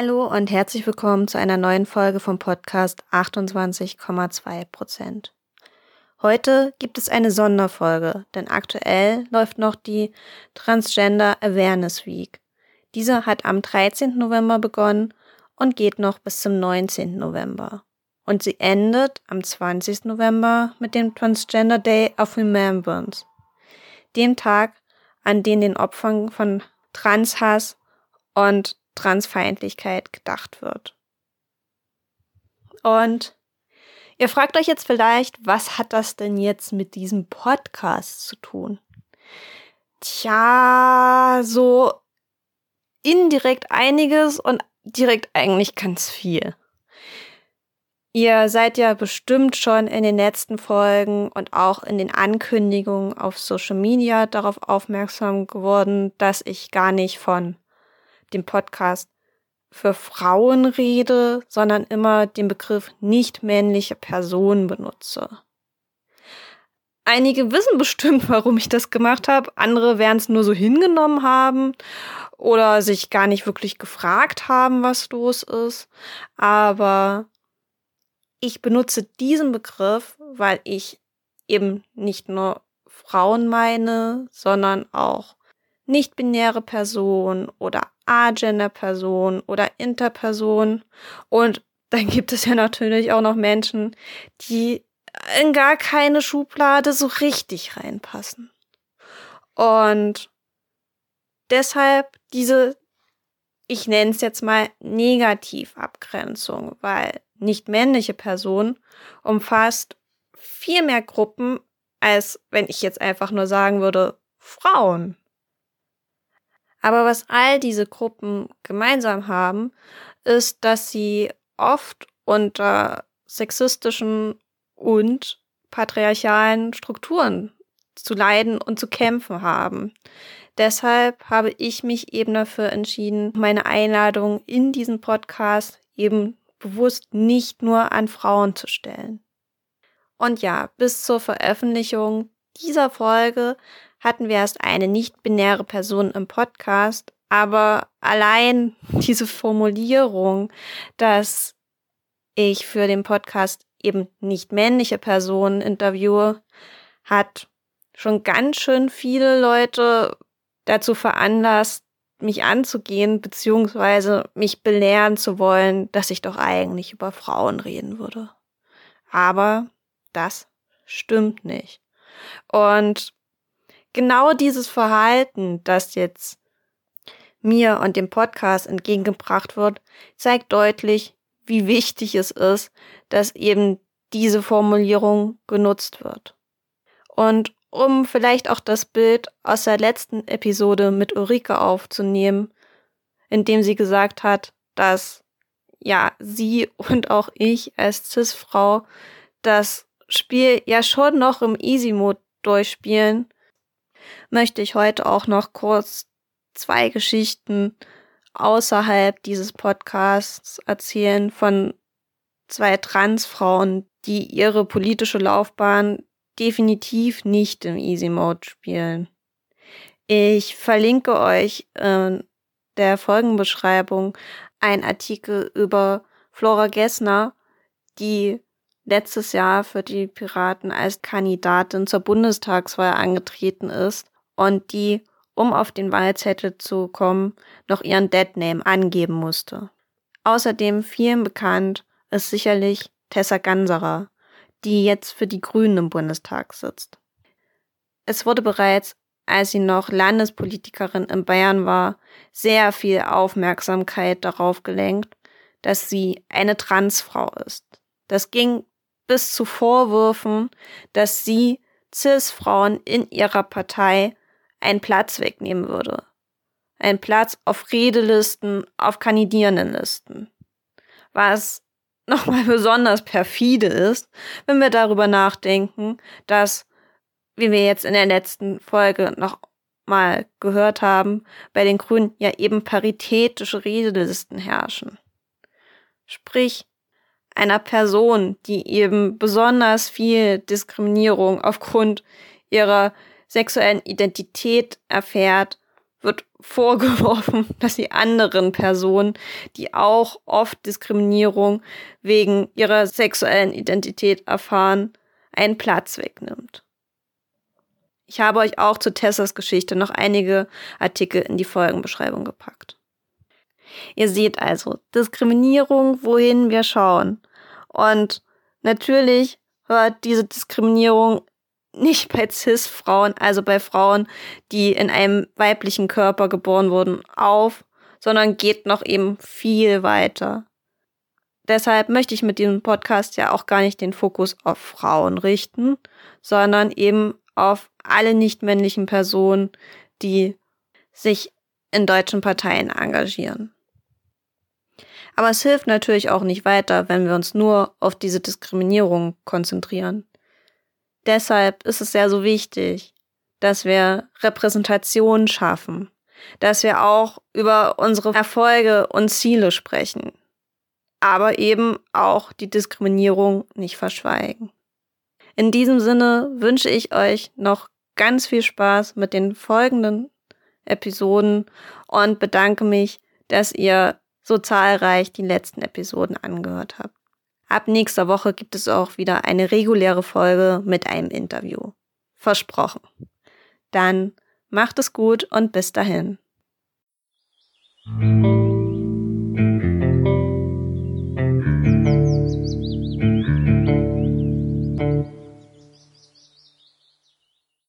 Hallo und herzlich willkommen zu einer neuen Folge vom Podcast 28,2 Prozent. Heute gibt es eine Sonderfolge, denn aktuell läuft noch die Transgender Awareness Week. Diese hat am 13. November begonnen und geht noch bis zum 19. November. Und sie endet am 20. November mit dem Transgender Day of Remembrance, dem Tag, an dem den Opfern von Transhass und Transfeindlichkeit gedacht wird. Und ihr fragt euch jetzt vielleicht, was hat das denn jetzt mit diesem Podcast zu tun? Tja, so indirekt einiges und direkt eigentlich ganz viel. Ihr seid ja bestimmt schon in den letzten Folgen und auch in den Ankündigungen auf Social Media darauf aufmerksam geworden, dass ich gar nicht von dem Podcast für Frauen rede, sondern immer den Begriff nicht männliche Person benutze. Einige wissen bestimmt, warum ich das gemacht habe. Andere werden es nur so hingenommen haben oder sich gar nicht wirklich gefragt haben, was los ist. Aber ich benutze diesen Begriff, weil ich eben nicht nur Frauen meine, sondern auch nicht-binäre Personen oder Agender-Person oder Interperson. Und dann gibt es ja natürlich auch noch Menschen, die in gar keine Schublade so richtig reinpassen. Und deshalb diese, ich nenne es jetzt mal Negativabgrenzung, weil nicht männliche Person umfasst viel mehr Gruppen, als wenn ich jetzt einfach nur sagen würde, Frauen. Aber was all diese Gruppen gemeinsam haben, ist, dass sie oft unter sexistischen und patriarchalen Strukturen zu leiden und zu kämpfen haben. Deshalb habe ich mich eben dafür entschieden, meine Einladung in diesen Podcast eben bewusst nicht nur an Frauen zu stellen. Und ja, bis zur Veröffentlichung dieser Folge hatten wir erst eine nicht-binäre Person im Podcast, aber allein diese Formulierung, dass ich für den Podcast eben nicht männliche Personen interviewe, hat schon ganz schön viele Leute dazu veranlasst, mich anzugehen, beziehungsweise mich belehren zu wollen, dass ich doch eigentlich über Frauen reden würde. Aber das stimmt nicht. Und genau dieses Verhalten, das jetzt mir und dem Podcast entgegengebracht wird, zeigt deutlich, wie wichtig es ist, dass eben diese Formulierung genutzt wird. Und um vielleicht auch das Bild aus der letzten Episode mit Ulrike aufzunehmen, in dem sie gesagt hat, dass ja, sie und auch ich als Cis-Frau das Spiel ja schon noch im Easy-Mode durchspielen möchte ich heute auch noch kurz zwei Geschichten außerhalb dieses Podcasts erzählen von zwei Transfrauen, die ihre politische Laufbahn definitiv nicht im Easy Mode spielen. Ich verlinke euch in der Folgenbeschreibung einen Artikel über Flora Gessner, die letztes Jahr für die Piraten als Kandidatin zur Bundestagswahl angetreten ist und die, um auf den Wahlzettel zu kommen, noch ihren Deadname angeben musste. Außerdem vielen bekannt ist sicherlich Tessa Ganserer, die jetzt für die Grünen im Bundestag sitzt. Es wurde bereits, als sie noch Landespolitikerin in Bayern war, sehr viel Aufmerksamkeit darauf gelenkt, dass sie eine Transfrau ist. Das ging bis zu Vorwürfen, dass sie CIS-Frauen in ihrer Partei einen Platz wegnehmen würde. Ein Platz auf Redelisten, auf Kandidierendenlisten. Was nochmal besonders perfide ist, wenn wir darüber nachdenken, dass, wie wir jetzt in der letzten Folge noch mal gehört haben, bei den Grünen ja eben paritätische Redelisten herrschen. Sprich, einer Person, die eben besonders viel Diskriminierung aufgrund ihrer sexuellen Identität erfährt, wird vorgeworfen, dass sie anderen Personen, die auch oft Diskriminierung wegen ihrer sexuellen Identität erfahren, einen Platz wegnimmt. Ich habe euch auch zu Tessas Geschichte noch einige Artikel in die Folgenbeschreibung gepackt. Ihr seht also, Diskriminierung, wohin wir schauen. Und natürlich hört diese Diskriminierung nicht bei CIS-Frauen, also bei Frauen, die in einem weiblichen Körper geboren wurden, auf, sondern geht noch eben viel weiter. Deshalb möchte ich mit diesem Podcast ja auch gar nicht den Fokus auf Frauen richten, sondern eben auf alle nichtmännlichen Personen, die sich in deutschen Parteien engagieren. Aber es hilft natürlich auch nicht weiter, wenn wir uns nur auf diese Diskriminierung konzentrieren. Deshalb ist es sehr so wichtig, dass wir Repräsentation schaffen, dass wir auch über unsere Erfolge und Ziele sprechen, aber eben auch die Diskriminierung nicht verschweigen. In diesem Sinne wünsche ich euch noch ganz viel Spaß mit den folgenden Episoden und bedanke mich, dass ihr so zahlreich die letzten Episoden angehört habt. Ab nächster Woche gibt es auch wieder eine reguläre Folge mit einem Interview. Versprochen. Dann macht es gut und bis dahin.